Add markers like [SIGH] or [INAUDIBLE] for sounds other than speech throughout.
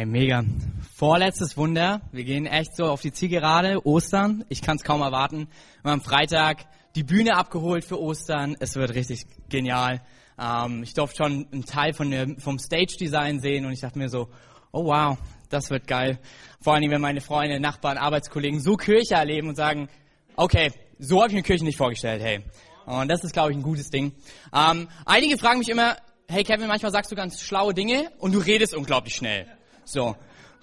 Hey, mega. Vorletztes Wunder. Wir gehen echt so auf die Zielgerade. Ostern. Ich kann es kaum erwarten. Wir haben am Freitag die Bühne abgeholt für Ostern. Es wird richtig genial. Ähm, ich durfte schon einen Teil von der, vom Stage-Design sehen und ich dachte mir so, oh wow, das wird geil. Vor allem, wenn meine Freunde, Nachbarn, Arbeitskollegen so Kirche erleben und sagen, okay, so habe ich mir Kirche nicht vorgestellt, hey. Und das ist, glaube ich, ein gutes Ding. Ähm, einige fragen mich immer, hey Kevin, manchmal sagst du ganz schlaue Dinge und du redest unglaublich schnell. So.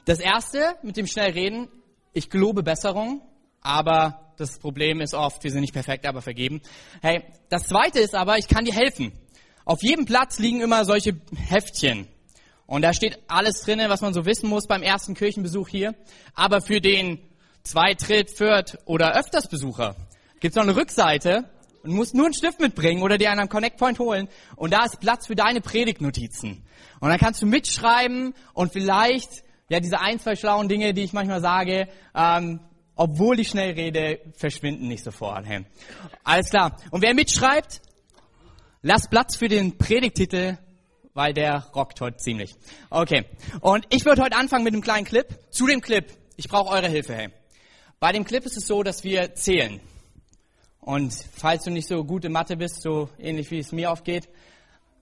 Das erste mit dem schnell reden, ich gelobe Besserung, aber das Problem ist oft, wir sind nicht perfekt, aber vergeben. Hey, das zweite ist aber, ich kann dir helfen. Auf jedem Platz liegen immer solche Heftchen. Und da steht alles drinne, was man so wissen muss beim ersten Kirchenbesuch hier. Aber für den Zweit-, Dritt-, Viert- oder Öfters-Besucher gibt's noch eine Rückseite und musst nur einen Stift mitbringen oder dir einen Connect Point holen. Und da ist Platz für deine Predigtnotizen. Und dann kannst du mitschreiben und vielleicht, ja, diese ein, zwei schlauen Dinge, die ich manchmal sage, ähm, obwohl ich schnell rede, verschwinden nicht sofort. Hey. Alles klar. Und wer mitschreibt, lasst Platz für den Predigtitel, weil der rockt heute ziemlich. Okay. Und ich würde heute anfangen mit einem kleinen Clip. Zu dem Clip. Ich brauche eure Hilfe, hey. Bei dem Clip ist es so, dass wir zählen. Und falls du nicht so gut in Mathe bist, so ähnlich wie es mir aufgeht,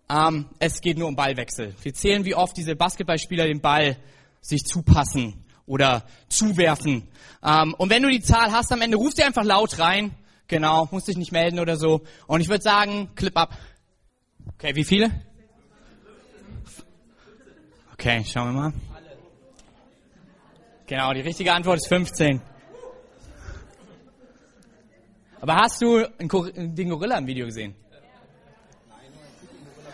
ähm, es geht nur um Ballwechsel. Wir zählen, wie oft diese Basketballspieler den Ball sich zupassen oder zuwerfen. Ähm, und wenn du die Zahl hast am Ende, ruf sie einfach laut rein. Genau, musst dich nicht melden oder so. Und ich würde sagen, Clip ab. Okay, wie viele? Okay, schauen wir mal. Genau, die richtige Antwort ist 15. Aber hast du den Gorilla im Video gesehen?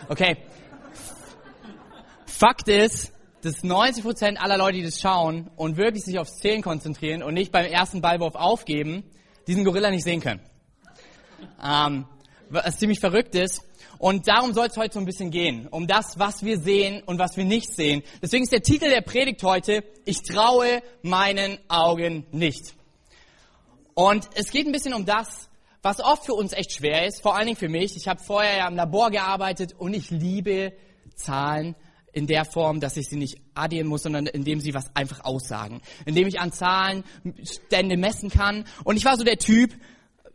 Okay. Fakt ist, dass 90% aller Leute, die das schauen und wirklich sich aufs Zählen konzentrieren und nicht beim ersten Ballwurf aufgeben, diesen Gorilla nicht sehen können. Ähm, was ziemlich verrückt ist. Und darum soll es heute so ein bisschen gehen. Um das, was wir sehen und was wir nicht sehen. Deswegen ist der Titel der Predigt heute, ich traue meinen Augen nicht. Und es geht ein bisschen um das, was oft für uns echt schwer ist, vor allen Dingen für mich. Ich habe vorher ja im Labor gearbeitet und ich liebe Zahlen in der Form, dass ich sie nicht addieren muss, sondern indem sie was einfach aussagen. Indem ich an Zahlen Stände messen kann. Und ich war so der Typ,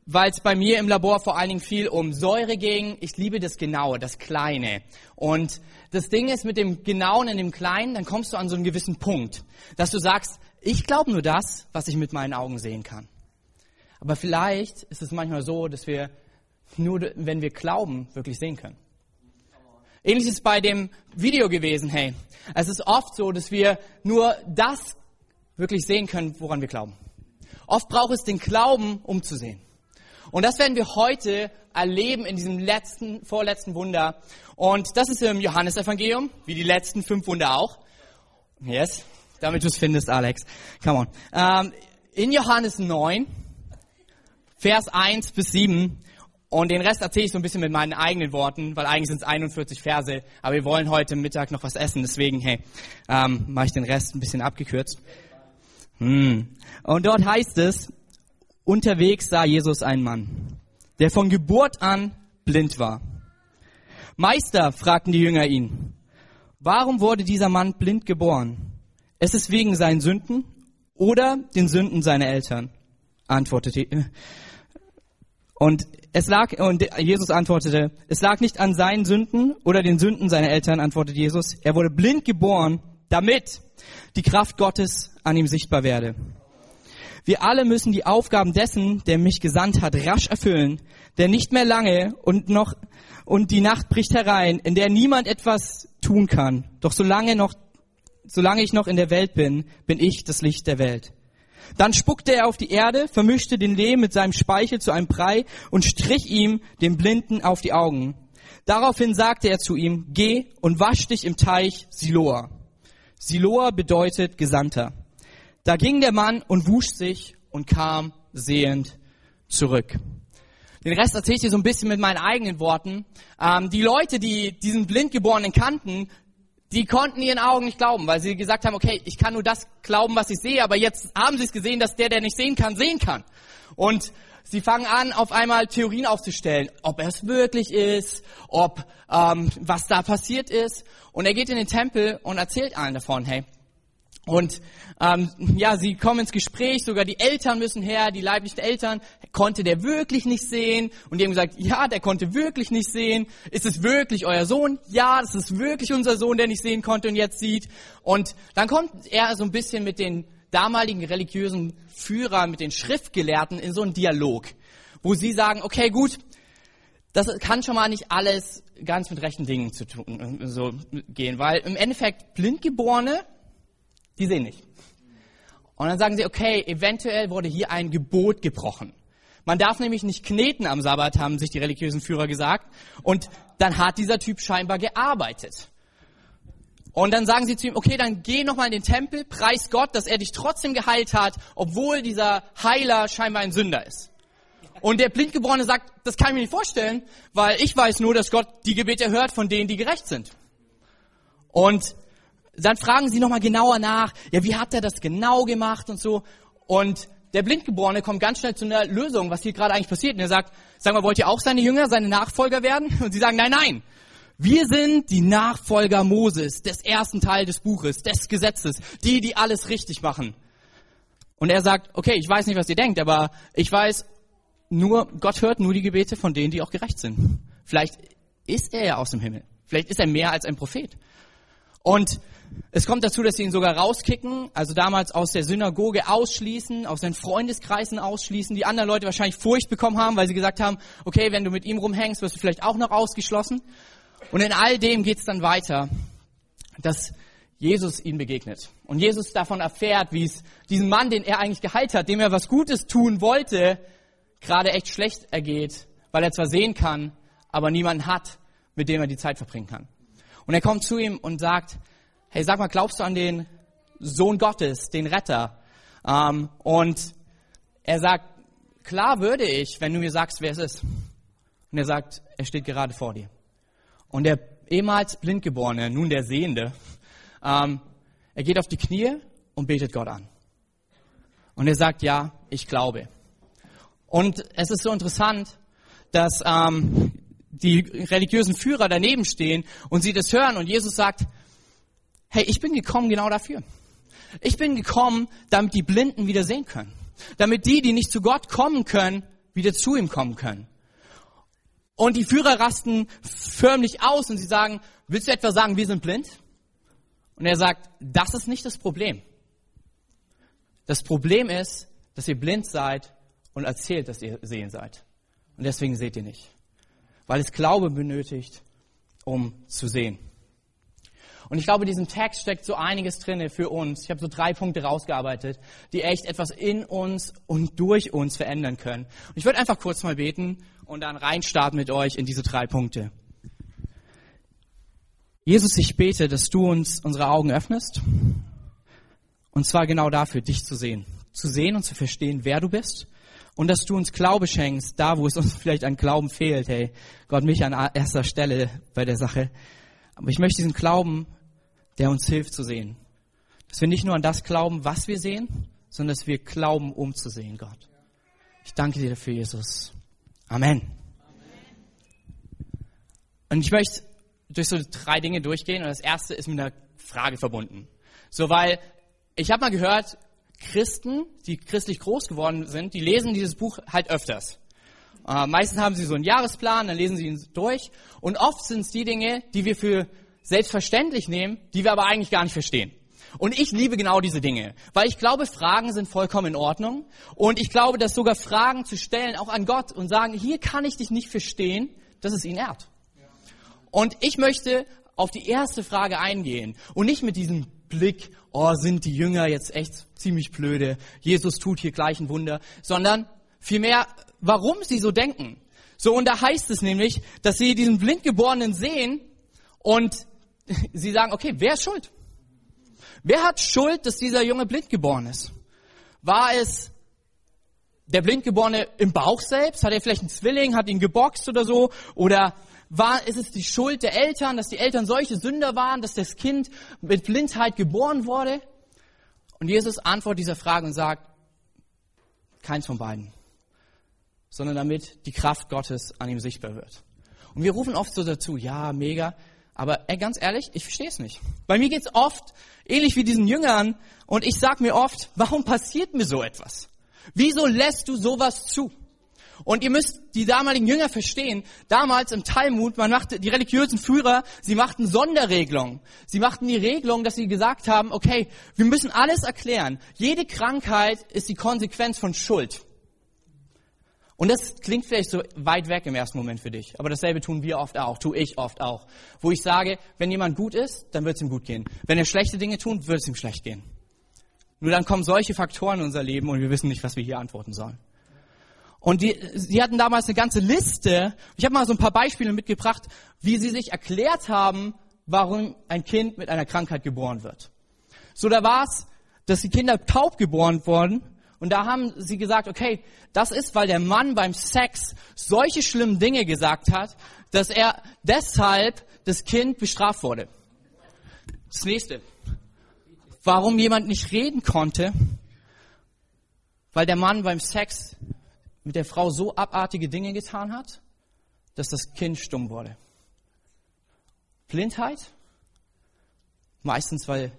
weil es bei mir im Labor vor allen Dingen viel um Säure ging. Ich liebe das Genaue, das Kleine. Und das Ding ist mit dem Genauen in dem Kleinen, dann kommst du an so einen gewissen Punkt, dass du sagst, ich glaube nur das, was ich mit meinen Augen sehen kann. Aber vielleicht ist es manchmal so, dass wir nur, wenn wir glauben, wirklich sehen können. Ähnlich ist bei dem Video gewesen, hey. Es ist oft so, dass wir nur das wirklich sehen können, woran wir glauben. Oft braucht es den Glauben, um zu sehen. Und das werden wir heute erleben in diesem letzten, vorletzten Wunder. Und das ist im Johannesevangelium, wie die letzten fünf Wunder auch. Yes, damit du es findest, Alex. Come on. Ähm, in Johannes 9, Vers 1 bis 7. Und den Rest erzähle ich so ein bisschen mit meinen eigenen Worten, weil eigentlich sind es 41 Verse, aber wir wollen heute Mittag noch was essen, deswegen, hey, ähm, mache ich den Rest ein bisschen abgekürzt. Hm. Und dort heißt es, unterwegs sah Jesus einen Mann, der von Geburt an blind war. Meister, fragten die Jünger ihn, warum wurde dieser Mann blind geboren? Es ist wegen seinen Sünden oder den Sünden seiner Eltern, antwortete und es lag, und Jesus antwortete, es lag nicht an seinen Sünden oder den Sünden seiner Eltern, antwortete Jesus. Er wurde blind geboren, damit die Kraft Gottes an ihm sichtbar werde. Wir alle müssen die Aufgaben dessen, der mich gesandt hat, rasch erfüllen, der nicht mehr lange und noch, und die Nacht bricht herein, in der niemand etwas tun kann. Doch solange noch, solange ich noch in der Welt bin, bin ich das Licht der Welt. Dann spuckte er auf die Erde, vermischte den Lehm mit seinem Speichel zu einem Brei und strich ihm, dem Blinden, auf die Augen. Daraufhin sagte er zu ihm, geh und wasch dich im Teich Siloa. Siloa bedeutet Gesandter. Da ging der Mann und wusch sich und kam sehend zurück. Den Rest erzähle ich dir so ein bisschen mit meinen eigenen Worten. Ähm, die Leute, die diesen Blindgeborenen kannten, die konnten ihren Augen nicht glauben, weil sie gesagt haben, okay, ich kann nur das glauben, was ich sehe, aber jetzt haben sie es gesehen, dass der, der nicht sehen kann, sehen kann. Und sie fangen an, auf einmal Theorien aufzustellen, ob es wirklich ist, ob ähm, was da passiert ist. Und er geht in den Tempel und erzählt allen davon, hey, Und ähm, ja, sie kommen ins Gespräch, sogar die Eltern müssen her, die leiblichen Eltern. Konnte der wirklich nicht sehen? Und die haben gesagt, ja, der konnte wirklich nicht sehen. Ist es wirklich euer Sohn? Ja, das ist wirklich unser Sohn, der nicht sehen konnte und jetzt sieht. Und dann kommt er so ein bisschen mit den damaligen religiösen Führern, mit den Schriftgelehrten in so einen Dialog, wo sie sagen, okay, gut, das kann schon mal nicht alles ganz mit rechten Dingen zu tun, so gehen, weil im Endeffekt Blindgeborene, die sehen nicht. Und dann sagen sie, okay, eventuell wurde hier ein Gebot gebrochen. Man darf nämlich nicht kneten am Sabbat, haben sich die religiösen Führer gesagt. Und dann hat dieser Typ scheinbar gearbeitet. Und dann sagen sie zu ihm, okay, dann geh nochmal in den Tempel, preis Gott, dass er dich trotzdem geheilt hat, obwohl dieser Heiler scheinbar ein Sünder ist. Und der Blindgeborene sagt, das kann ich mir nicht vorstellen, weil ich weiß nur, dass Gott die Gebete hört von denen, die gerecht sind. Und dann fragen sie nochmal genauer nach, ja, wie hat er das genau gemacht und so. Und der Blindgeborene kommt ganz schnell zu einer Lösung, was hier gerade eigentlich passiert. Und er sagt, sag mal, wollt ihr auch seine Jünger, seine Nachfolger werden? Und sie sagen, nein, nein. Wir sind die Nachfolger Moses, des ersten Teil des Buches, des Gesetzes, die, die alles richtig machen. Und er sagt, okay, ich weiß nicht, was ihr denkt, aber ich weiß, nur, Gott hört nur die Gebete von denen, die auch gerecht sind. Vielleicht ist er ja aus dem Himmel. Vielleicht ist er mehr als ein Prophet. Und es kommt dazu, dass sie ihn sogar rauskicken, also damals aus der Synagoge ausschließen, aus seinen Freundeskreisen ausschließen, die anderen Leute wahrscheinlich Furcht bekommen haben, weil sie gesagt haben, okay, wenn du mit ihm rumhängst, wirst du vielleicht auch noch ausgeschlossen. Und in all dem geht es dann weiter, dass Jesus ihm begegnet. Und Jesus davon erfährt, wie es diesem Mann, den er eigentlich geheilt hat, dem er was Gutes tun wollte, gerade echt schlecht ergeht, weil er zwar sehen kann, aber niemanden hat, mit dem er die Zeit verbringen kann. Und er kommt zu ihm und sagt, hey, sag mal, glaubst du an den Sohn Gottes, den Retter? Ähm, und er sagt, klar würde ich, wenn du mir sagst, wer es ist. Und er sagt, er steht gerade vor dir. Und der ehemals Blindgeborene, nun der Sehende, ähm, er geht auf die Knie und betet Gott an. Und er sagt, ja, ich glaube. Und es ist so interessant, dass ähm, die religiösen Führer daneben stehen und sie das hören und Jesus sagt, hey, ich bin gekommen genau dafür. Ich bin gekommen, damit die Blinden wieder sehen können. Damit die, die nicht zu Gott kommen können, wieder zu ihm kommen können. Und die Führer rasten förmlich aus und sie sagen, willst du etwa sagen, wir sind blind? Und er sagt, das ist nicht das Problem. Das Problem ist, dass ihr blind seid und erzählt, dass ihr sehen seid. Und deswegen seht ihr nicht. Weil es Glaube benötigt, um zu sehen. Und ich glaube, in diesem Text steckt so einiges drinne für uns. Ich habe so drei Punkte rausgearbeitet, die echt etwas in uns und durch uns verändern können. Und ich würde einfach kurz mal beten und dann reinstarten mit euch in diese drei Punkte. Jesus, ich bete, dass du uns unsere Augen öffnest. Und zwar genau dafür, dich zu sehen. Zu sehen und zu verstehen, wer du bist. Und dass du uns Glaube schenkst, da wo es uns [LAUGHS] vielleicht an Glauben fehlt. Hey, Gott, mich an erster Stelle bei der Sache. Aber ich möchte diesen Glauben der uns hilft zu sehen. Dass wir nicht nur an das glauben, was wir sehen, sondern dass wir glauben, um zu sehen, Gott. Ich danke dir dafür, Jesus. Amen. Und ich möchte durch so drei Dinge durchgehen und das erste ist mit einer Frage verbunden. So, weil ich habe mal gehört, Christen, die christlich groß geworden sind, die lesen dieses Buch halt öfters. Äh, meistens haben sie so einen Jahresplan, dann lesen sie ihn durch und oft sind es die Dinge, die wir für selbstverständlich nehmen, die wir aber eigentlich gar nicht verstehen. Und ich liebe genau diese Dinge, weil ich glaube, Fragen sind vollkommen in Ordnung. Und ich glaube, dass sogar Fragen zu stellen, auch an Gott und sagen, hier kann ich dich nicht verstehen, dass es ihn ehrt. Und ich möchte auf die erste Frage eingehen und nicht mit diesem Blick, oh, sind die Jünger jetzt echt ziemlich blöde, Jesus tut hier gleich ein Wunder, sondern vielmehr, warum sie so denken. So, und da heißt es nämlich, dass sie diesen Blindgeborenen sehen und sie sagen, okay, wer ist schuld? Wer hat Schuld, dass dieser Junge blind geboren ist? War es der Blindgeborene im Bauch selbst? Hat er vielleicht einen Zwilling, hat ihn geboxt oder so? Oder war, ist es die Schuld der Eltern, dass die Eltern solche Sünder waren, dass das Kind mit Blindheit geboren wurde? Und Jesus antwortet dieser Frage und sagt, keins von beiden, sondern damit die Kraft Gottes an ihm sichtbar wird. Und wir rufen oft so dazu, ja, mega, Aber ey, ganz ehrlich, ich verstehe es nicht. Bei mir geht's oft ähnlich wie diesen Jüngern und ich sag mir oft, warum passiert mir so etwas? Wieso lässt du sowas zu? Und ihr müsst die damaligen Jünger verstehen, damals im Talmud, man machte, die religiösen Führer, sie machten Sonderregelungen. Sie machten die Regelung, dass sie gesagt haben, okay, wir müssen alles erklären. Jede Krankheit ist die Konsequenz von Schuld. Und das klingt vielleicht so weit weg im ersten Moment für dich, aber dasselbe tun wir oft auch, tue ich oft auch. Wo ich sage, wenn jemand gut ist, dann wird es ihm gut gehen. Wenn er schlechte Dinge tut, wird es ihm schlecht gehen. Nur dann kommen solche Faktoren in unser Leben und wir wissen nicht, was wir hier antworten sollen. Und die, sie hatten damals eine ganze Liste. Ich habe mal so ein paar Beispiele mitgebracht, wie sie sich erklärt haben, warum ein Kind mit einer Krankheit geboren wird. So, da war es, dass die Kinder taub geboren wurden und da haben sie gesagt, okay, das ist, weil der Mann beim Sex solche schlimmen Dinge gesagt hat, dass er deshalb das Kind bestraft wurde. Das nächste. Warum jemand nicht reden konnte, weil der Mann beim Sex mit der Frau so abartige Dinge getan hat, dass das Kind stumm wurde. Blindheit, meistens weil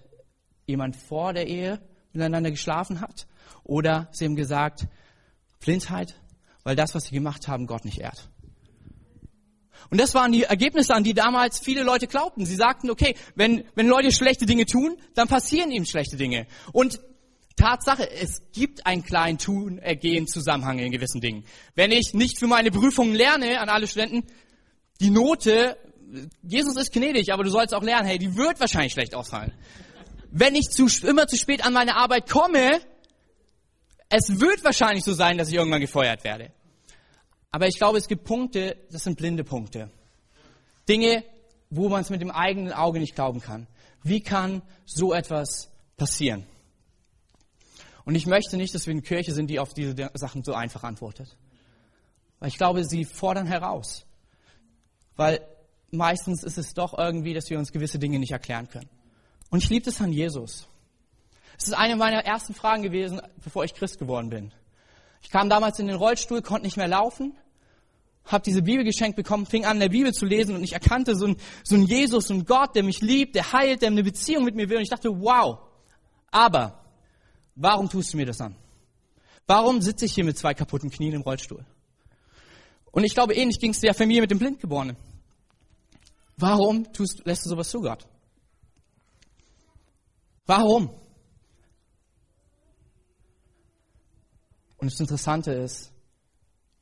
jemand vor der Ehe miteinander geschlafen hat oder sie haben gesagt, Blindheit, weil das, was sie gemacht haben, Gott nicht ehrt. Und das waren die Ergebnisse, an die damals viele Leute glaubten. Sie sagten, okay, wenn, wenn Leute schlechte Dinge tun, dann passieren ihnen schlechte Dinge. Und Tatsache, es gibt einen kleinen Tun-Ergehen-Zusammenhang in gewissen Dingen. Wenn ich nicht für meine Prüfungen lerne, an alle Studenten, die Note, Jesus ist gnädig, aber du sollst auch lernen, hey, die wird wahrscheinlich schlecht ausfallen. Wenn ich zu, immer zu spät an meine Arbeit komme, es wird wahrscheinlich so sein, dass ich irgendwann gefeuert werde. Aber ich glaube, es gibt Punkte, das sind blinde Punkte. Dinge, wo man es mit dem eigenen Auge nicht glauben kann. Wie kann so etwas passieren? Und ich möchte nicht, dass wir eine Kirche sind, die auf diese Sachen so einfach antwortet. Weil ich glaube, sie fordern heraus. Weil meistens ist es doch irgendwie, dass wir uns gewisse Dinge nicht erklären können. Und ich liebe das an Jesus. Es ist eine meiner ersten Fragen gewesen, bevor ich Christ geworden bin. Ich kam damals in den Rollstuhl, konnte nicht mehr laufen, habe diese Bibel geschenkt bekommen, fing an, in der Bibel zu lesen und ich erkannte so einen, so einen Jesus, so einen Gott, der mich liebt, der heilt, der eine Beziehung mit mir will. Und ich dachte, wow, aber warum tust du mir das an? Warum sitze ich hier mit zwei kaputten Knien im Rollstuhl? Und ich glaube, ähnlich ging es der Familie mit dem Blindgeborenen. Warum tust, lässt du sowas zu, Gott? Warum? Und das Interessante ist,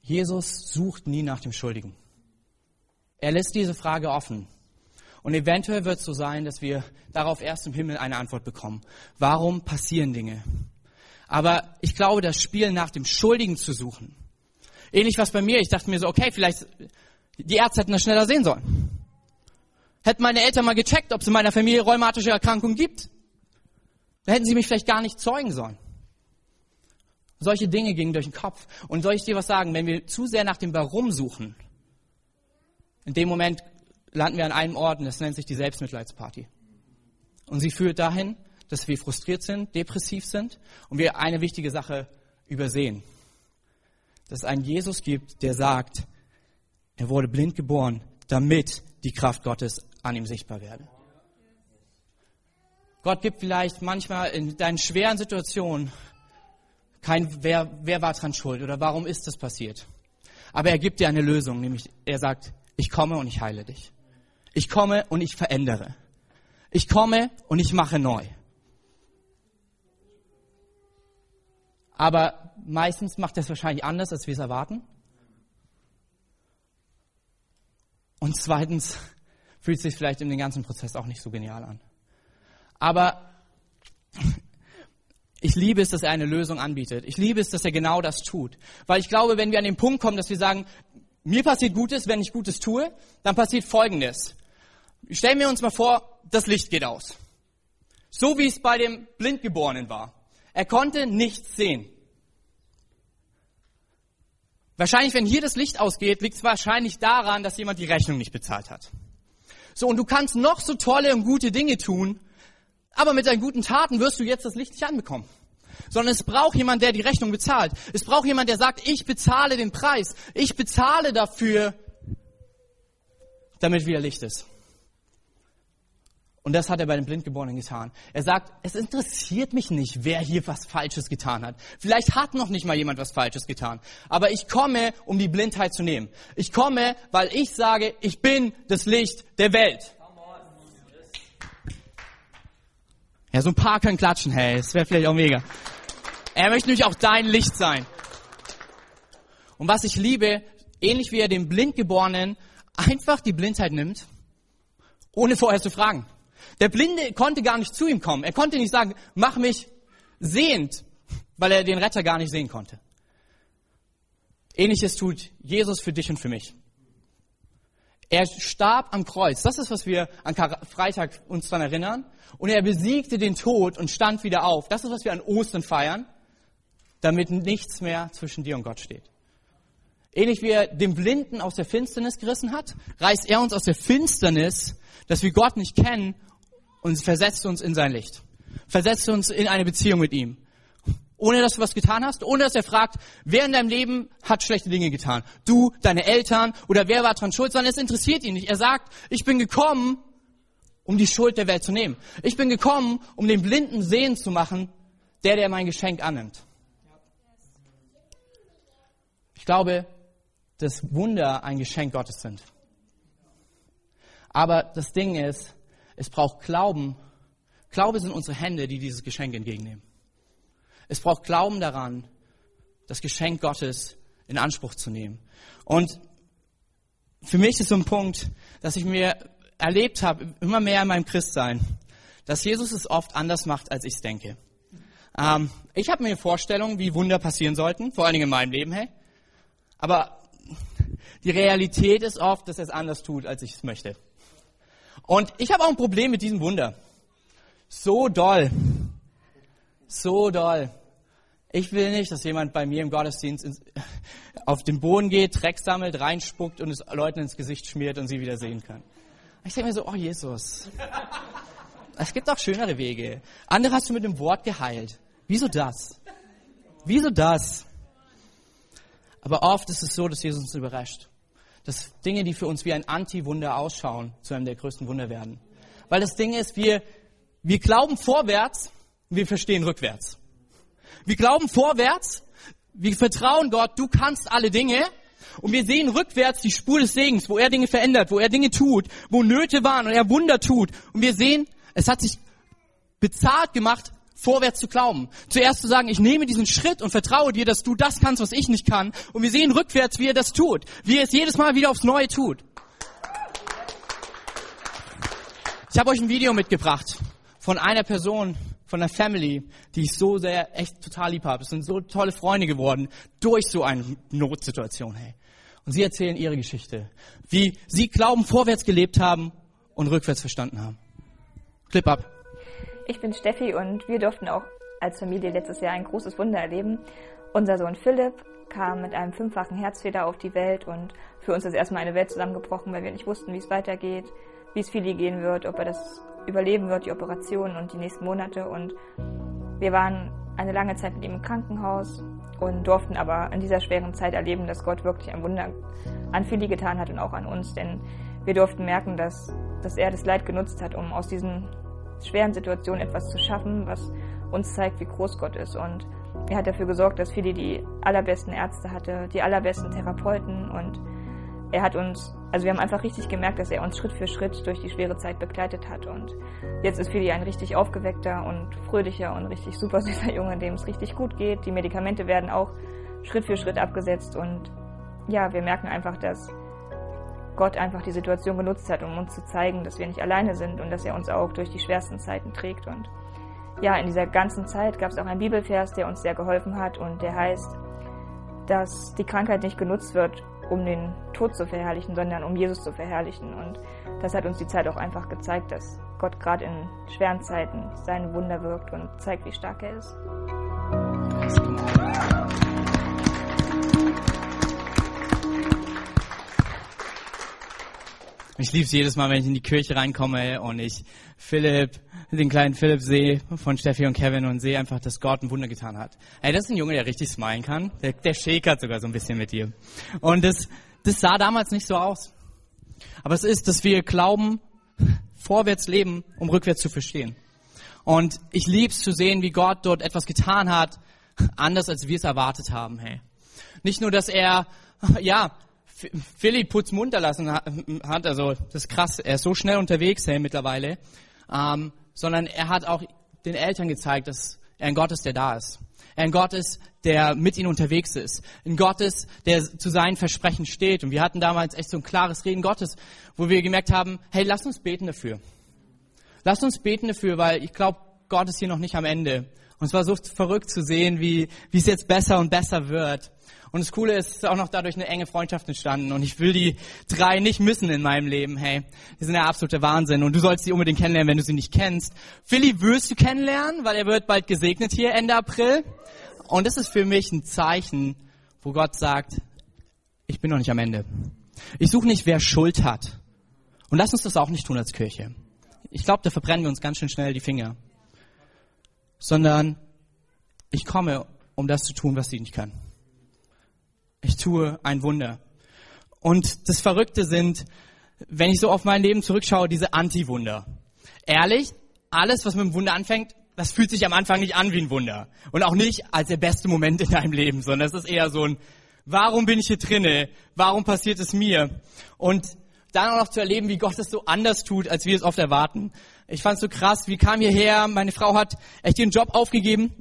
Jesus sucht nie nach dem Schuldigen. Er lässt diese Frage offen. Und eventuell wird es so sein, dass wir darauf erst im Himmel eine Antwort bekommen. Warum passieren Dinge? Aber ich glaube, das Spiel nach dem Schuldigen zu suchen. Ähnlich was bei mir. Ich dachte mir so, okay, vielleicht, die Ärzte hätten das schneller sehen sollen. Hätten meine Eltern mal gecheckt, ob es in meiner Familie rheumatische Erkrankungen gibt. Dann hätten sie mich vielleicht gar nicht zeugen sollen. Solche Dinge gingen durch den Kopf. Und soll ich dir was sagen, wenn wir zu sehr nach dem Warum suchen, in dem Moment landen wir an einem Ort und das nennt sich die Selbstmitleidsparty. Und sie führt dahin, dass wir frustriert sind, depressiv sind und wir eine wichtige Sache übersehen. Dass es einen Jesus gibt, der sagt, er wurde blind geboren, damit die Kraft Gottes an ihm sichtbar werde. Gott gibt vielleicht manchmal in deinen schweren Situationen kein, wer, wer war dran schuld oder warum ist das passiert. Aber er gibt dir eine Lösung, nämlich er sagt, ich komme und ich heile dich. Ich komme und ich verändere. Ich komme und ich mache neu. Aber meistens macht er es wahrscheinlich anders, als wir es erwarten. Und zweitens fühlt es sich vielleicht in dem ganzen Prozess auch nicht so genial an. Aber ich liebe es, dass er eine Lösung anbietet. Ich liebe es, dass er genau das tut. Weil ich glaube, wenn wir an den Punkt kommen, dass wir sagen, mir passiert Gutes, wenn ich Gutes tue, dann passiert Folgendes. Stellen wir uns mal vor, das Licht geht aus. So wie es bei dem Blindgeborenen war. Er konnte nichts sehen. Wahrscheinlich, wenn hier das Licht ausgeht, liegt es wahrscheinlich daran, dass jemand die Rechnung nicht bezahlt hat. So, und du kannst noch so tolle und gute Dinge tun, aber mit deinen guten Taten wirst du jetzt das Licht nicht anbekommen. Sondern es braucht jemand, der die Rechnung bezahlt. Es braucht jemand, der sagt, ich bezahle den Preis. Ich bezahle dafür, damit wieder Licht ist. Und das hat er bei den Blindgeborenen getan. Er sagt, es interessiert mich nicht, wer hier was Falsches getan hat. Vielleicht hat noch nicht mal jemand was Falsches getan. Aber ich komme, um die Blindheit zu nehmen. Ich komme, weil ich sage, ich bin das Licht der Welt. Ja, so ein paar können klatschen, hey, das wäre vielleicht auch mega. Er möchte nämlich auch dein Licht sein. Und was ich liebe, ähnlich wie er dem Blindgeborenen einfach die Blindheit nimmt, ohne vorher zu fragen. Der Blinde konnte gar nicht zu ihm kommen. Er konnte nicht sagen, mach mich sehend, weil er den Retter gar nicht sehen konnte. Ähnliches tut Jesus für dich und für mich. Er starb am Kreuz. Das ist, was wir an Freitag uns daran erinnern. Und er besiegte den Tod und stand wieder auf. Das ist, was wir an Ostern feiern, damit nichts mehr zwischen dir und Gott steht. Ähnlich wie er den Blinden aus der Finsternis gerissen hat, reißt er uns aus der Finsternis, dass wir Gott nicht kennen, und versetzt uns in sein Licht. Versetzt uns in eine Beziehung mit ihm. Ohne dass du was getan hast, ohne dass er fragt, wer in deinem Leben hat schlechte Dinge getan. Du, deine Eltern oder wer war dran schuld, sondern es interessiert ihn nicht. Er sagt, ich bin gekommen, um die Schuld der Welt zu nehmen. Ich bin gekommen, um den Blinden sehen zu machen, der, der mein Geschenk annimmt. Ich glaube, dass Wunder ein Geschenk Gottes sind. Aber das Ding ist, es braucht Glauben. Glaube sind unsere Hände, die dieses Geschenk entgegennehmen. Es braucht Glauben daran, das Geschenk Gottes in Anspruch zu nehmen. Und für mich ist so ein Punkt, dass ich mir erlebt habe, immer mehr in meinem Christsein, dass Jesus es oft anders macht, als ich es denke. Ähm, ich habe mir eine Vorstellung, wie Wunder passieren sollten, vor allen Dingen in meinem Leben, hey. Aber die Realität ist oft, dass er es anders tut, als ich es möchte. Und ich habe auch ein Problem mit diesem Wunder. So doll. So doll. Ich will nicht, dass jemand bei mir im Gottesdienst ins, [LAUGHS] auf den Boden geht, Dreck sammelt, reinspuckt und es Leuten ins Gesicht schmiert und sie wieder sehen können. Ich denke mir so, oh Jesus. Es gibt auch schönere Wege. Andere hast du mit dem Wort geheilt. Wieso das? Wieso das? Aber oft ist es so, dass Jesus uns überrascht dass Dinge, die für uns wie ein Anti-Wunder ausschauen, zu einem der größten Wunder werden. Weil das Ding ist, wir, wir glauben vorwärts, wir verstehen rückwärts. Wir glauben vorwärts, wir vertrauen Gott, du kannst alle Dinge. Und wir sehen rückwärts die Spur des Segens, wo er Dinge verändert, wo er Dinge tut, wo Nöte waren und er Wunder tut. Und wir sehen, es hat sich bezahlt gemacht, vorwärts zu glauben. Zuerst zu sagen, ich nehme diesen Schritt und vertraue dir, dass du das kannst, was ich nicht kann. Und wir sehen rückwärts, wie er das tut. Wie er es jedes Mal wieder aufs Neue tut. Ich habe euch ein Video mitgebracht von einer Person, von einer Family, die ich so sehr, echt total lieb habe. Es sind so tolle Freunde geworden durch so eine Notsituation. Hey. Und sie erzählen ihre Geschichte, wie sie Glauben vorwärts gelebt haben und rückwärts verstanden haben. Clip ab. Ich bin Steffi und wir durften auch als Familie letztes Jahr ein großes Wunder erleben. Unser Sohn Philipp kam mit einem fünffachen Herzfehler auf die Welt und für uns ist erstmal eine Welt zusammengebrochen, weil wir nicht wussten, wie es weitergeht, wie es Philly gehen wird, ob er das überleben wird, die Operation und die nächsten Monate. Und wir waren eine lange Zeit mit ihm im Krankenhaus und durften aber in dieser schweren Zeit erleben, dass Gott wirklich ein Wunder an Philly getan hat und auch an uns, denn wir durften merken, dass, dass er das Leid genutzt hat, um aus diesen schweren Situationen etwas zu schaffen, was uns zeigt, wie groß Gott ist. Und er hat dafür gesorgt, dass Philly die allerbesten Ärzte hatte, die allerbesten Therapeuten und er hat uns, also wir haben einfach richtig gemerkt, dass er uns Schritt für Schritt durch die schwere Zeit begleitet hat. Und jetzt ist Philly ein richtig aufgeweckter und fröhlicher und richtig super [LAUGHS] süßer Junge, dem es richtig gut geht. Die Medikamente werden auch Schritt für Schritt abgesetzt und ja, wir merken einfach, dass Gott einfach die Situation genutzt hat, um uns zu zeigen, dass wir nicht alleine sind und dass er uns auch durch die schwersten Zeiten trägt. Und ja, in dieser ganzen Zeit gab es auch einen Bibelvers, der uns sehr geholfen hat und der heißt, dass die Krankheit nicht genutzt wird, um den Tod zu verherrlichen, sondern um Jesus zu verherrlichen. Und das hat uns die Zeit auch einfach gezeigt, dass Gott gerade in schweren Zeiten seine Wunder wirkt und zeigt, wie stark er ist. Ich liebe es jedes Mal, wenn ich in die Kirche reinkomme und ich Philipp, den kleinen Philipp sehe von Steffi und Kevin und sehe einfach, dass Gott ein Wunder getan hat. Ey, das ist ein Junge, der richtig smilen kann. Der, der schäkert sogar so ein bisschen mit dir. Und das, das sah damals nicht so aus. Aber es ist, dass wir Glauben vorwärts leben, um rückwärts zu verstehen. Und ich lieb's zu sehen, wie Gott dort etwas getan hat, anders als wir es erwartet haben, hey. Nicht nur, dass er, ja, Philly putz munter lassen hat, also das ist krass, er ist so schnell unterwegs, hey, mittlerweile, ähm, sondern er hat auch den Eltern gezeigt, dass er ein Gott ist, der da ist. Er ein Gott ist, der mit ihnen unterwegs ist. Ein Gott ist, der zu seinen Versprechen steht. Und wir hatten damals echt so ein klares Reden Gottes, wo wir gemerkt haben, hey, lass uns beten dafür. Lass uns beten dafür, weil ich glaube, Gott ist hier noch nicht am Ende. Und es war so verrückt zu sehen, wie, wie es jetzt besser und besser wird. Und das Coole ist, es ist auch noch dadurch eine enge Freundschaft entstanden. Und ich will die drei nicht missen in meinem Leben. Hey, die sind der absolute Wahnsinn. Und du sollst sie unbedingt kennenlernen, wenn du sie nicht kennst. Philly wirst du kennenlernen, weil er wird bald gesegnet hier Ende April. Und das ist für mich ein Zeichen, wo Gott sagt, ich bin noch nicht am Ende. Ich suche nicht, wer Schuld hat. Und lass uns das auch nicht tun als Kirche. Ich glaube, da verbrennen wir uns ganz schön schnell die Finger. Sondern ich komme, um das zu tun, was sie nicht können. Ich tue ein Wunder. Und das Verrückte sind, wenn ich so auf mein Leben zurückschaue, diese Anti-Wunder. Ehrlich, alles, was mit dem Wunder anfängt, das fühlt sich am Anfang nicht an wie ein Wunder. Und auch nicht als der beste Moment in deinem Leben, sondern es ist eher so ein, warum bin ich hier drinne? Warum passiert es mir? Und dann auch noch zu erleben, wie Gott es so anders tut, als wir es oft erwarten. Ich fand es so krass, wie kam hierher, meine Frau hat echt ihren Job aufgegeben,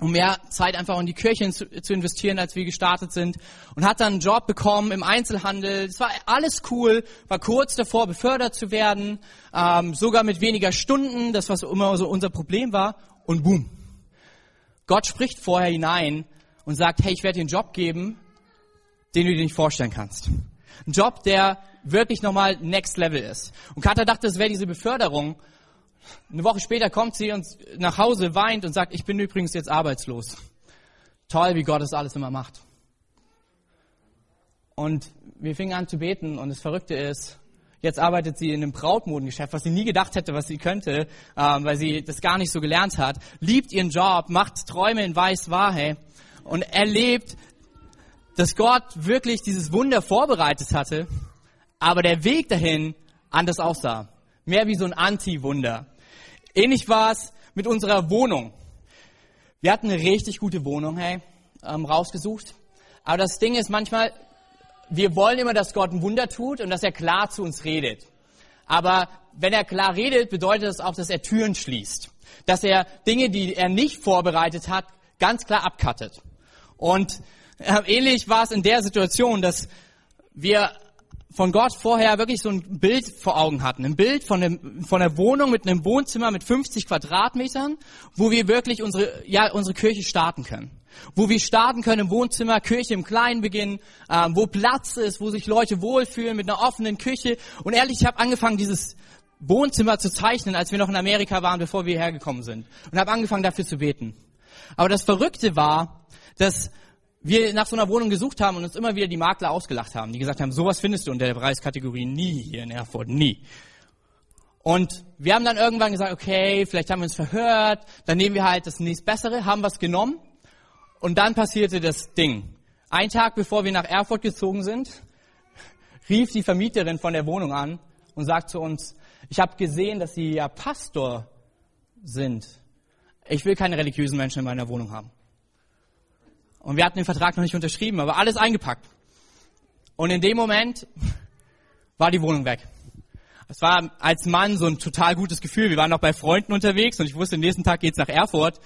um mehr Zeit einfach in die Kirche zu, zu, investieren, als wir gestartet sind. Und hat dann einen Job bekommen im Einzelhandel. Es war alles cool, war kurz davor, befördert zu werden, ähm, sogar mit weniger Stunden, das was immer so unser Problem war. Und boom. Gott spricht vorher hinein und sagt, hey, ich werde dir einen Job geben, den du dir nicht vorstellen kannst. Ein Job, der wirklich nochmal next level ist. Und Katha dachte, es wäre diese Beförderung. Eine Woche später kommt sie uns nach Hause, weint und sagt, ich bin übrigens jetzt arbeitslos. Toll, wie Gott das alles immer macht. Und wir fingen an zu beten und das Verrückte ist, jetzt arbeitet sie in einem Brautmodengeschäft, was sie nie gedacht hätte, was sie könnte, ähm, weil sie das gar nicht so gelernt hat, liebt ihren Job, macht Träume in weiß wahr, hey, und erlebt, dass Gott wirklich dieses Wunder vorbereitet hatte, aber der Weg dahin anders aussah. Mehr wie so ein Anti-Wunder. Ähnlich war es mit unserer Wohnung. Wir hatten eine richtig gute Wohnung, hey, ähm, rausgesucht. Aber das Ding ist manchmal, wir wollen immer, dass Gott ein Wunder tut und dass er klar zu uns redet. Aber wenn er klar redet, bedeutet das auch, dass er Türen schließt. Dass er Dinge, die er nicht vorbereitet hat, ganz klar abkattet. Und ähnlich war es in der Situation, dass wir von Gott vorher wirklich so ein Bild vor Augen hatten. Ein Bild von, einem, von einer Wohnung mit einem Wohnzimmer mit 50 Quadratmetern, wo wir wirklich unsere, ja, unsere Kirche starten können. Wo wir starten können im Wohnzimmer, Kirche im Kleinen beginnen, ähm, wo Platz ist, wo sich Leute wohlfühlen mit einer offenen Küche. Und ehrlich, ich habe angefangen, dieses Wohnzimmer zu zeichnen, als wir noch in Amerika waren, bevor wir hergekommen sind. Und habe angefangen, dafür zu beten. Aber das Verrückte war, dass wir nach so einer Wohnung gesucht haben und uns immer wieder die Makler ausgelacht haben, die gesagt haben, sowas findest du in der Preiskategorie nie hier in Erfurt, nie. Und wir haben dann irgendwann gesagt, okay, vielleicht haben wir uns verhört, dann nehmen wir halt das nächstbessere, haben was genommen und dann passierte das Ding. Ein Tag bevor wir nach Erfurt gezogen sind, [LAUGHS] rief die Vermieterin von der Wohnung an und sagt zu uns, ich habe gesehen, dass Sie ja Pastor sind. Ich will keine religiösen Menschen in meiner Wohnung haben. Und wir hatten den Vertrag noch nicht unterschrieben, aber alles eingepackt. Und in dem Moment [LAUGHS] war die Wohnung weg. Es war als Mann so ein total gutes Gefühl. Wir waren noch bei Freunden unterwegs und ich wusste, den nächsten Tag geht's nach Erfurt.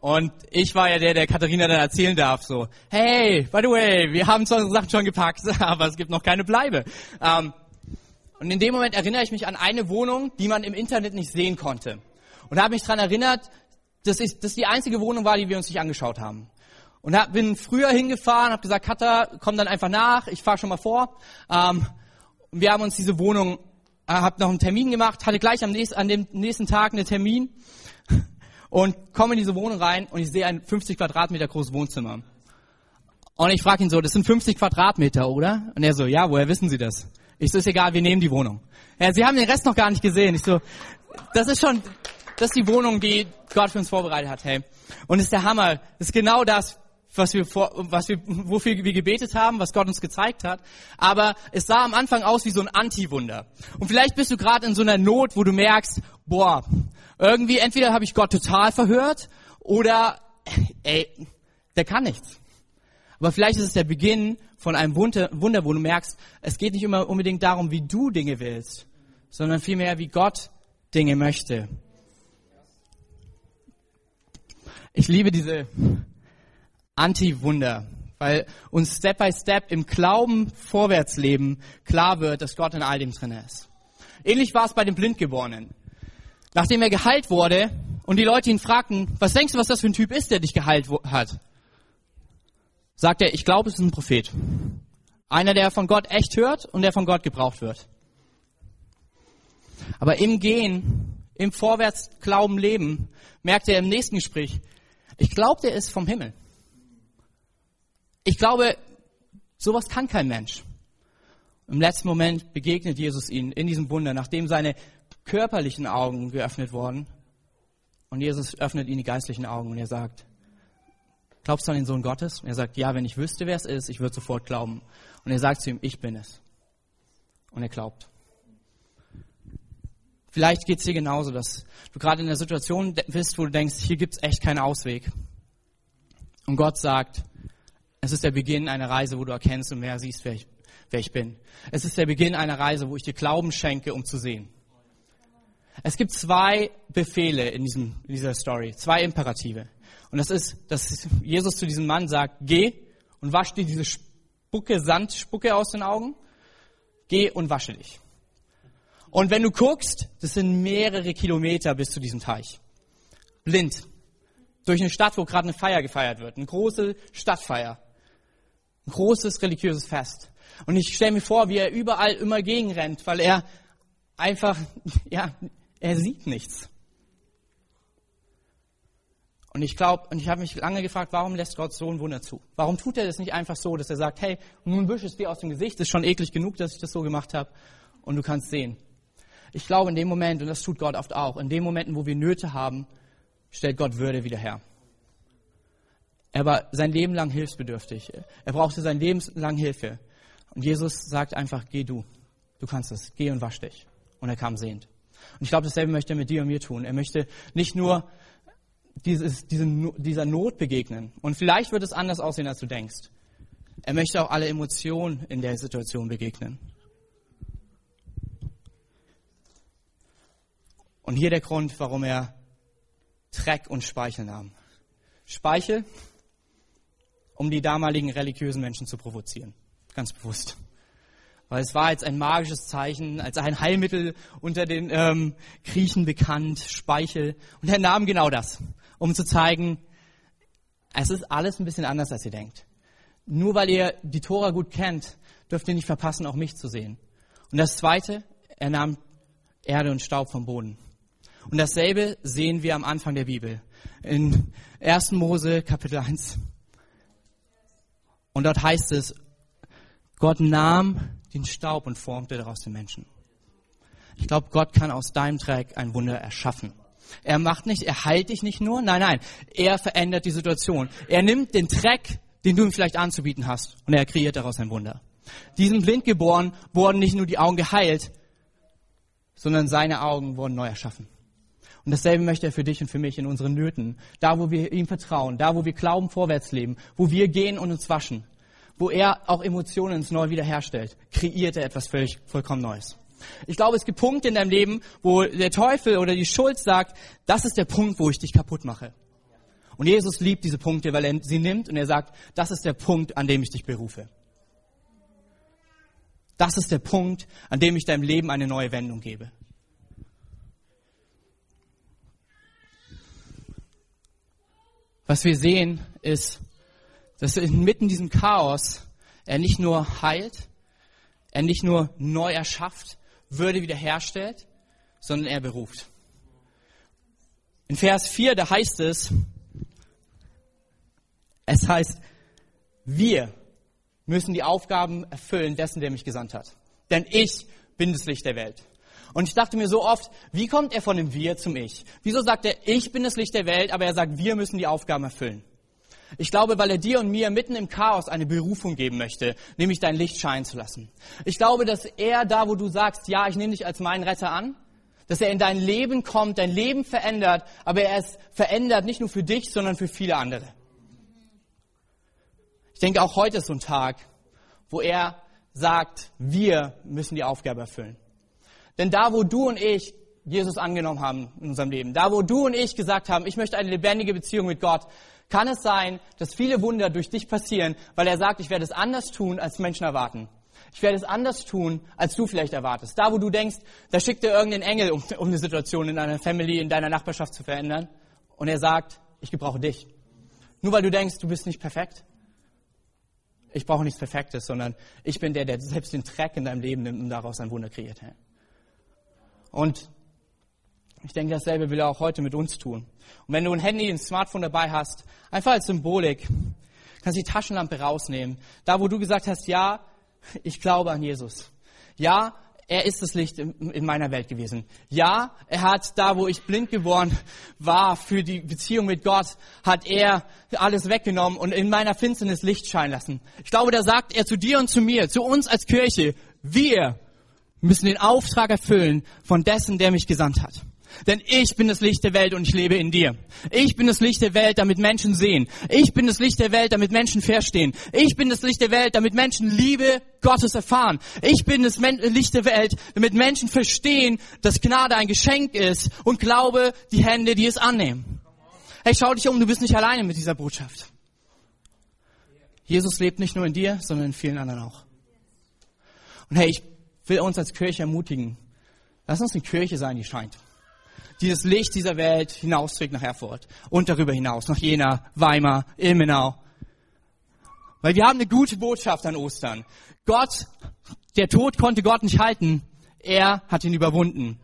Und ich war ja der, der Katharina dann erzählen darf, so, hey, by the way, wir haben zwar unsere Sachen schon gepackt, [LAUGHS] aber es gibt noch keine Bleibe. Ähm, und in dem Moment erinnere ich mich an eine Wohnung, die man im Internet nicht sehen konnte. Und habe mich daran erinnert, dass das die einzige Wohnung war, die wir uns nicht angeschaut haben. Und hab, bin früher hingefahren, habe gesagt, Katha, komm dann einfach nach, ich fahre schon mal vor. Ähm, wir haben uns diese Wohnung, äh, hab noch einen Termin gemacht, hatte gleich am nächsten, an dem nächsten Tag einen Termin [LAUGHS] und komme in diese Wohnung rein und ich sehe ein 50 Quadratmeter großes Wohnzimmer. Und ich frage ihn so, das sind 50 Quadratmeter, oder? Und er so, ja, woher wissen Sie das? Ich so, ist egal, wir nehmen die Wohnung. Ja, Sie haben den Rest noch gar nicht gesehen. Ich so, das ist schon, das ist die Wohnung, die Gott für uns vorbereitet hat, hey. Und ist der Hammer. Das ist genau das, was wir vor, was wir, wofür wir gebetet haben, was Gott uns gezeigt hat. Aber es sah am Anfang aus wie so ein Anti-Wunder. Und vielleicht bist du gerade in so einer Not, wo du merkst, boah, irgendwie entweder habe ich Gott total verhört oder, ey, der kann nichts. Aber vielleicht ist es der Beginn von einem Wunder, wo du merkst, es geht nicht immer unbedingt darum, wie du Dinge willst, sondern vielmehr, wie Gott Dinge möchte. Ich liebe diese Anti-Wunder, weil uns Step by Step im Glauben vorwärts leben klar wird, dass Gott in all dem drin ist. Ähnlich war es bei dem Blindgeborenen. Nachdem er geheilt wurde und die Leute ihn fragten, was denkst du, was das für ein Typ ist, der dich geheilt hat? Sagt er, ich glaube, es ist ein Prophet. Einer, der von Gott echt hört und der von Gott gebraucht wird. Aber im Gehen, im Vorwärtsglauben leben, merkt er im nächsten Gespräch, ich glaube, der ist vom Himmel. Ich glaube, sowas kann kein Mensch. Im letzten Moment begegnet Jesus ihnen in diesem Wunder, nachdem seine körperlichen Augen geöffnet wurden. Und Jesus öffnet ihnen die geistlichen Augen und er sagt, glaubst du an den Sohn Gottes? Und er sagt, ja, wenn ich wüsste, wer es ist, ich würde sofort glauben. Und er sagt zu ihm, ich bin es. Und er glaubt. Vielleicht geht es dir genauso, dass du gerade in der Situation bist, wo du denkst, hier gibt es echt keinen Ausweg. Und Gott sagt, es ist der Beginn einer Reise, wo du erkennst und mehr siehst, wer ich, wer ich bin. Es ist der Beginn einer Reise, wo ich dir Glauben schenke, um zu sehen. Es gibt zwei Befehle in, diesem, in dieser Story, zwei Imperative. Und das ist, dass Jesus zu diesem Mann sagt, geh und wasch dir diese Spucke, Sandspucke aus den Augen. Geh und wasche dich. Und wenn du guckst, das sind mehrere Kilometer bis zu diesem Teich. Blind. Durch eine Stadt, wo gerade eine Feier gefeiert wird. Eine große Stadtfeier. Ein großes religiöses Fest. Und ich stelle mir vor, wie er überall immer gegenrennt, weil er einfach, [LAUGHS] ja, er sieht nichts. Und ich glaube, und ich habe mich lange gefragt, warum lässt Gott so ein Wunder zu? Warum tut er das nicht einfach so, dass er sagt, hey, nun wisch es dir aus dem Gesicht, ist schon eklig genug, dass ich das so gemacht habe und du kannst sehen. Ich glaube, in dem Moment, und das tut Gott oft auch, in den Momenten, wo wir Nöte haben, stellt Gott Würde wieder her. Er war sein Leben lang hilfsbedürftig. Er brauchte sein Leben lang Hilfe. Und Jesus sagt einfach, geh du. Du kannst es. Geh und wasch dich. Und er kam sehend. Und ich glaube, dasselbe möchte er mit dir und mir tun. Er möchte nicht nur dieses, diese, dieser Not begegnen. Und vielleicht wird es anders aussehen, als du denkst. Er möchte auch alle Emotionen in der Situation begegnen. Und hier der Grund, warum er Dreck und Speichel nahm. Speichel, um die damaligen religiösen Menschen zu provozieren. Ganz bewusst. Weil es war jetzt ein magisches Zeichen, als ein Heilmittel unter den ähm, Griechen bekannt, Speichel. Und er nahm genau das, um zu zeigen, es ist alles ein bisschen anders, als ihr denkt. Nur weil ihr die Tora gut kennt, dürft ihr nicht verpassen, auch mich zu sehen. Und das Zweite, er nahm Erde und Staub vom Boden. Und dasselbe sehen wir am Anfang der Bibel. In 1. Mose Kapitel 1. Und dort heißt es, Gott nahm den Staub und formte daraus den Menschen. Ich glaube, Gott kann aus deinem Dreck ein Wunder erschaffen. Er macht nicht, er heilt dich nicht nur, nein, nein, er verändert die Situation. Er nimmt den Dreck, den du ihm vielleicht anzubieten hast, und er kreiert daraus ein Wunder. Diesem Blindgeboren wurden nicht nur die Augen geheilt, sondern seine Augen wurden neu erschaffen. Und dasselbe möchte er für dich und für mich in unseren Nöten. Da, wo wir ihm vertrauen, da, wo wir Glauben vorwärts leben, wo wir gehen und uns waschen, wo er auch Emotionen ins Neu wiederherstellt, kreiert er etwas völlig, vollkommen Neues. Ich glaube, es gibt Punkte in deinem Leben, wo der Teufel oder die Schuld sagt, das ist der Punkt, wo ich dich kaputt mache. Und Jesus liebt diese Punkte, weil er sie nimmt und er sagt, das ist der Punkt, an dem ich dich berufe. Das ist der Punkt, an dem ich deinem Leben eine neue Wendung gebe. Was wir sehen, ist, dass inmitten diesem Chaos er nicht nur heilt, er nicht nur neu erschafft, Würde wiederherstellt, sondern er beruft. In Vers 4, da heißt es, es heißt, wir müssen die Aufgaben erfüllen dessen, der mich gesandt hat. Denn ich bin das Licht der Welt. Und ich dachte mir so oft, wie kommt er von dem Wir zum Ich? Wieso sagt er, ich bin das Licht der Welt, aber er sagt, wir müssen die Aufgaben erfüllen? Ich glaube, weil er dir und mir mitten im Chaos eine Berufung geben möchte, nämlich dein Licht scheinen zu lassen. Ich glaube, dass er da, wo du sagst, ja, ich nehme dich als meinen Retter an, dass er in dein Leben kommt, dein Leben verändert, aber er es verändert nicht nur für dich, sondern für viele andere. Ich denke, auch heute ist so ein Tag, wo er sagt, wir müssen die Aufgabe erfüllen. Denn da, wo du und ich Jesus angenommen haben in unserem Leben, da, wo du und ich gesagt haben, ich möchte eine lebendige Beziehung mit Gott, kann es sein, dass viele Wunder durch dich passieren, weil er sagt, ich werde es anders tun, als Menschen erwarten. Ich werde es anders tun, als du vielleicht erwartest. Da, wo du denkst, da schickt er irgendeinen Engel, um, um eine Situation in deiner Family, in deiner Nachbarschaft zu verändern. Und er sagt, ich gebrauche dich. Nur weil du denkst, du bist nicht perfekt. Ich brauche nichts Perfektes, sondern ich bin der, der selbst den Dreck in deinem Leben nimmt und daraus ein Wunder kreiert. Und ich denke, dasselbe will er auch heute mit uns tun. Und wenn du ein Handy, ein Smartphone dabei hast, einfach als Symbolik, kannst du die Taschenlampe rausnehmen. Da, wo du gesagt hast, ja, ich glaube an Jesus. Ja, er ist das Licht in meiner Welt gewesen. Ja, er hat da, wo ich blind geworden war für die Beziehung mit Gott, hat er alles weggenommen und in meiner Finsternis Licht scheinen lassen. Ich glaube, da sagt er zu dir und zu mir, zu uns als Kirche, wir müssen den Auftrag erfüllen von dessen, der mich gesandt hat. Denn ich bin das Licht der Welt und ich lebe in dir. Ich bin das Licht der Welt, damit Menschen sehen. Ich bin das Licht der Welt, damit Menschen verstehen. Ich bin das Licht der Welt, damit Menschen Liebe Gottes erfahren. Ich bin das Licht der Welt, damit Menschen verstehen, dass Gnade ein Geschenk ist und glaube die Hände, die es annehmen. Hey, schau dich um, du bist nicht alleine mit dieser Botschaft. Jesus lebt nicht nur in dir, sondern in vielen anderen auch. Und hey, ich will uns als Kirche ermutigen. Lass uns eine Kirche sein, die scheint die das Licht dieser Welt hinausträgt nach Erfurt und darüber hinaus, nach Jena, Weimar, Ilmenau. Weil wir haben eine gute Botschaft an Ostern. Gott, der Tod konnte Gott nicht halten, er hat ihn überwunden.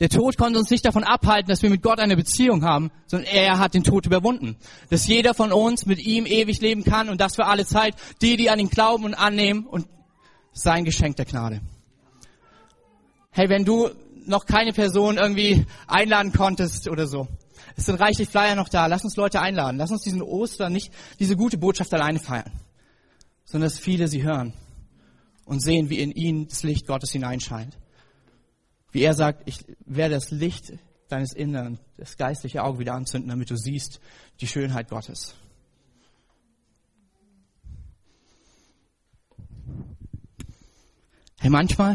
Der Tod konnte uns nicht davon abhalten, dass wir mit Gott eine Beziehung haben, sondern er hat den Tod überwunden. Dass jeder von uns mit ihm ewig leben kann und das für alle Zeit. Die, die an ihn glauben und annehmen und sein Geschenk der Gnade. Hey, wenn du noch keine Person irgendwie einladen konntest oder so. Es sind reichlich Flyer noch da. Lass uns Leute einladen. Lass uns diesen Ostern nicht diese gute Botschaft alleine feiern, sondern dass viele sie hören und sehen, wie in ihnen das Licht Gottes hineinscheint. Wie er sagt, ich werde das Licht deines Innern, das geistliche Auge wieder anzünden, damit du siehst die Schönheit Gottes. Hey, manchmal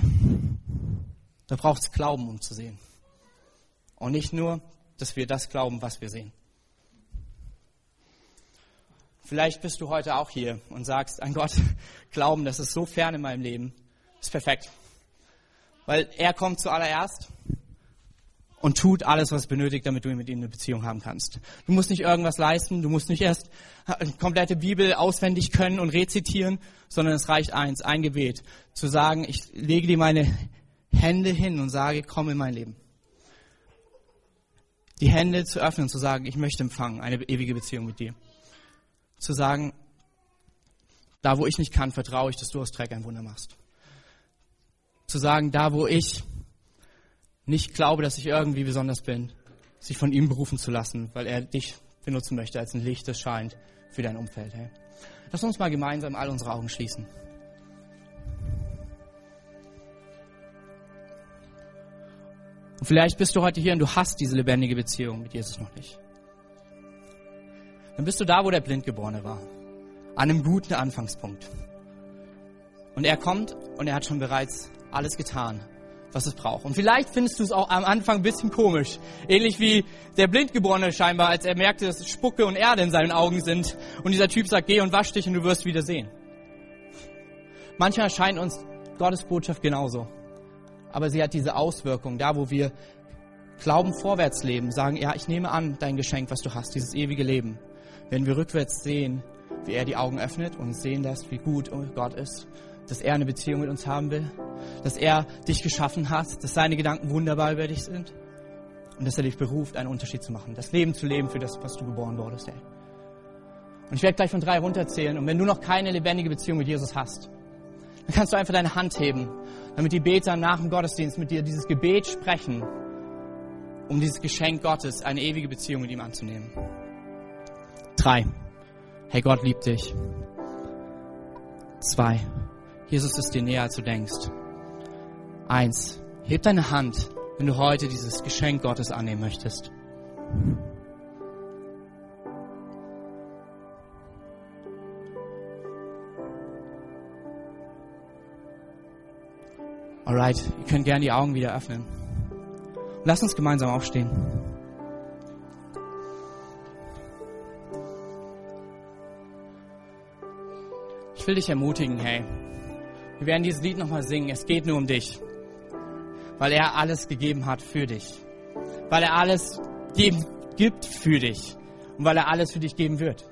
da braucht es Glauben, um zu sehen. Und nicht nur, dass wir das glauben, was wir sehen. Vielleicht bist du heute auch hier und sagst, an Gott [LAUGHS] glauben, das ist so fern in meinem Leben, ist perfekt. Weil er kommt zuallererst und tut alles, was benötigt, damit du mit ihm eine Beziehung haben kannst. Du musst nicht irgendwas leisten, du musst nicht erst eine komplette Bibel auswendig können und rezitieren, sondern es reicht eins, ein Gebet, zu sagen, ich lege dir meine Hände hin und sage, komm in mein Leben. Die Hände zu öffnen und zu sagen, ich möchte empfangen, eine ewige Beziehung mit dir. Zu sagen, da wo ich nicht kann, vertraue ich, dass du aus Dreck ein Wunder machst. Zu sagen, da wo ich nicht glaube, dass ich irgendwie besonders bin, sich von ihm berufen zu lassen, weil er dich benutzen möchte als ein Licht, das scheint für dein Umfeld. Hey. Lass uns mal gemeinsam all unsere Augen schließen. Und vielleicht bist du heute hier und du hast diese lebendige Beziehung mit Jesus noch nicht. Dann bist du da, wo der Blindgeborene war. An einem guten Anfangspunkt. Und er kommt und er hat schon bereits alles getan, was es braucht. Und vielleicht findest du es auch am Anfang ein bisschen komisch. Ähnlich wie der Blindgeborene scheinbar, als er merkte, dass Spucke und Erde in seinen Augen sind. Und dieser Typ sagt, geh und wasch dich und du wirst wieder sehen. Manchmal erscheint uns Gottes Botschaft genauso aber sie hat diese Auswirkung, da wo wir Glauben vorwärts leben, sagen, ja, ich nehme an dein Geschenk, was du hast, dieses ewige Leben. Wenn wir rückwärts sehen, wie er die Augen öffnet und sehen das, wie gut Gott ist, dass er eine Beziehung mit uns haben will, dass er dich geschaffen hat, dass seine Gedanken wunderbar über dich sind und dass er dich beruft, einen Unterschied zu machen, das Leben zu leben für das, was du geboren wurdest. Ey. Und ich werde gleich von drei runterzählen und wenn du noch keine lebendige Beziehung mit Jesus hast, dann kannst du einfach deine Hand heben, damit die Beter nach dem Gottesdienst mit dir dieses Gebet sprechen, um dieses Geschenk Gottes, eine ewige Beziehung mit ihm anzunehmen. Drei. Hey, Gott liebt dich. Zwei. Jesus ist dir näher, als du denkst. Eins. Heb deine Hand, wenn du heute dieses Geschenk Gottes annehmen möchtest. Alright, ihr könnt gerne die Augen wieder öffnen. Und lasst uns gemeinsam aufstehen. Ich will dich ermutigen, hey. Wir werden dieses Lied nochmal singen. Es geht nur um dich. Weil er alles gegeben hat für dich. Weil er alles geben, gibt für dich. Und weil er alles für dich geben wird.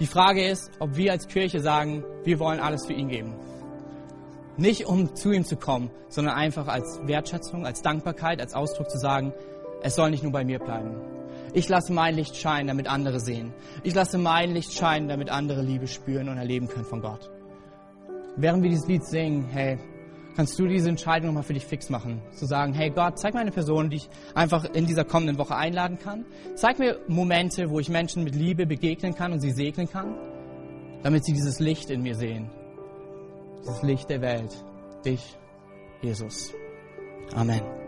Die Frage ist, ob wir als Kirche sagen, wir wollen alles für ihn geben. Nicht um zu ihm zu kommen, sondern einfach als Wertschätzung, als Dankbarkeit, als Ausdruck zu sagen, es soll nicht nur bei mir bleiben. Ich lasse mein Licht scheinen, damit andere sehen. Ich lasse mein Licht scheinen, damit andere Liebe spüren und erleben können von Gott. Während wir dieses Lied singen, hey, kannst du diese Entscheidung nochmal für dich fix machen. Zu sagen, hey Gott, zeig mir eine Person, die ich einfach in dieser kommenden Woche einladen kann. Zeig mir Momente, wo ich Menschen mit Liebe begegnen kann und sie segnen kann, damit sie dieses Licht in mir sehen dieses Licht der Welt, dich, Jesus. Amen.